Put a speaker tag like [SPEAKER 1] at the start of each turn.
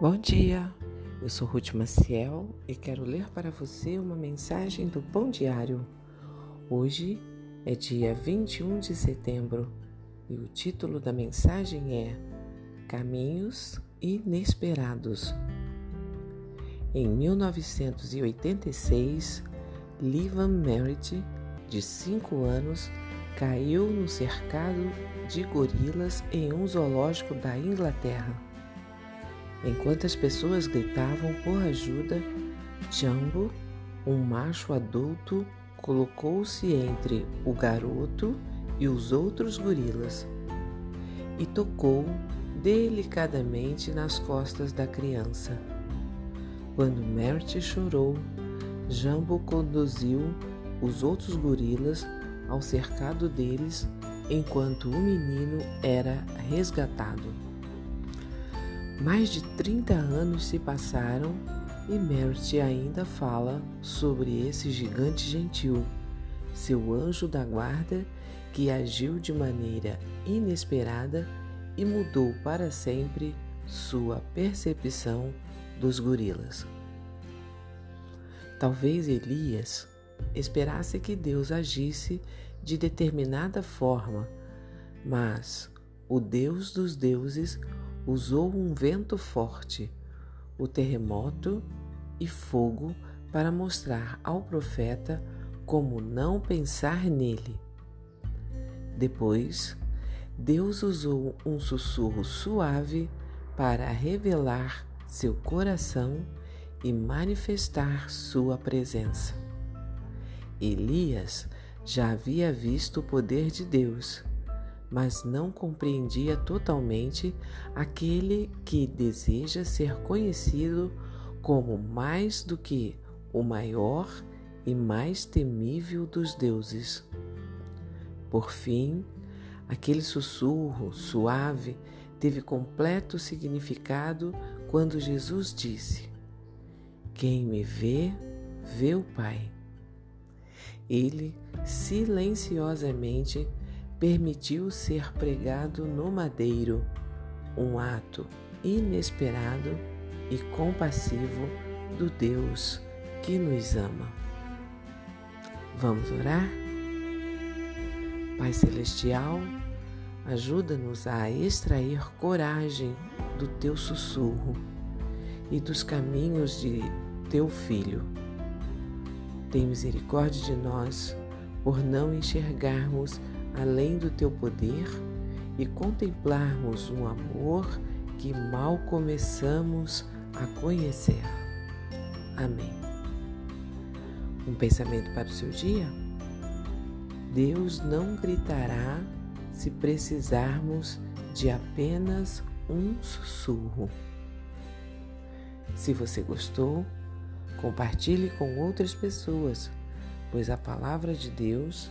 [SPEAKER 1] Bom dia, eu sou Ruth Maciel e quero ler para você uma mensagem do Pão Diário. Hoje é dia 21 de setembro e o título da mensagem é Caminhos Inesperados. Em 1986, Livan Merritt, de 5 anos, caiu no cercado de gorilas em um zoológico da Inglaterra. Enquanto as pessoas gritavam por ajuda, Jumbo, um macho adulto, colocou-se entre o garoto e os outros gorilas e tocou delicadamente nas costas da criança. Quando Mert chorou, Jumbo conduziu os outros gorilas ao cercado deles enquanto o menino era resgatado. Mais de 30 anos se passaram e Merit ainda fala sobre esse gigante gentil, seu anjo da guarda que agiu de maneira inesperada e mudou para sempre sua percepção dos gorilas. Talvez Elias esperasse que Deus agisse de determinada forma, mas o Deus dos deuses usou um vento forte, o terremoto e fogo para mostrar ao profeta como não pensar nele. Depois, Deus usou um sussurro suave para revelar seu coração e manifestar sua presença. Elias já havia visto o poder de Deus mas não compreendia totalmente aquele que deseja ser conhecido como mais do que o maior e mais temível dos deuses. Por fim, aquele sussurro suave teve completo significado quando Jesus disse: Quem me vê, vê o Pai. Ele silenciosamente permitiu ser pregado no madeiro, um ato inesperado e compassivo do Deus que nos ama. Vamos orar? Pai Celestial, ajuda-nos a extrair coragem do teu sussurro e dos caminhos de teu Filho. Tem misericórdia de nós por não enxergarmos além do teu poder e contemplarmos um amor que mal começamos a conhecer. Amém. Um pensamento para o seu dia? Deus não gritará se precisarmos de apenas um sussurro. Se você gostou, compartilhe com outras pessoas, pois a palavra de Deus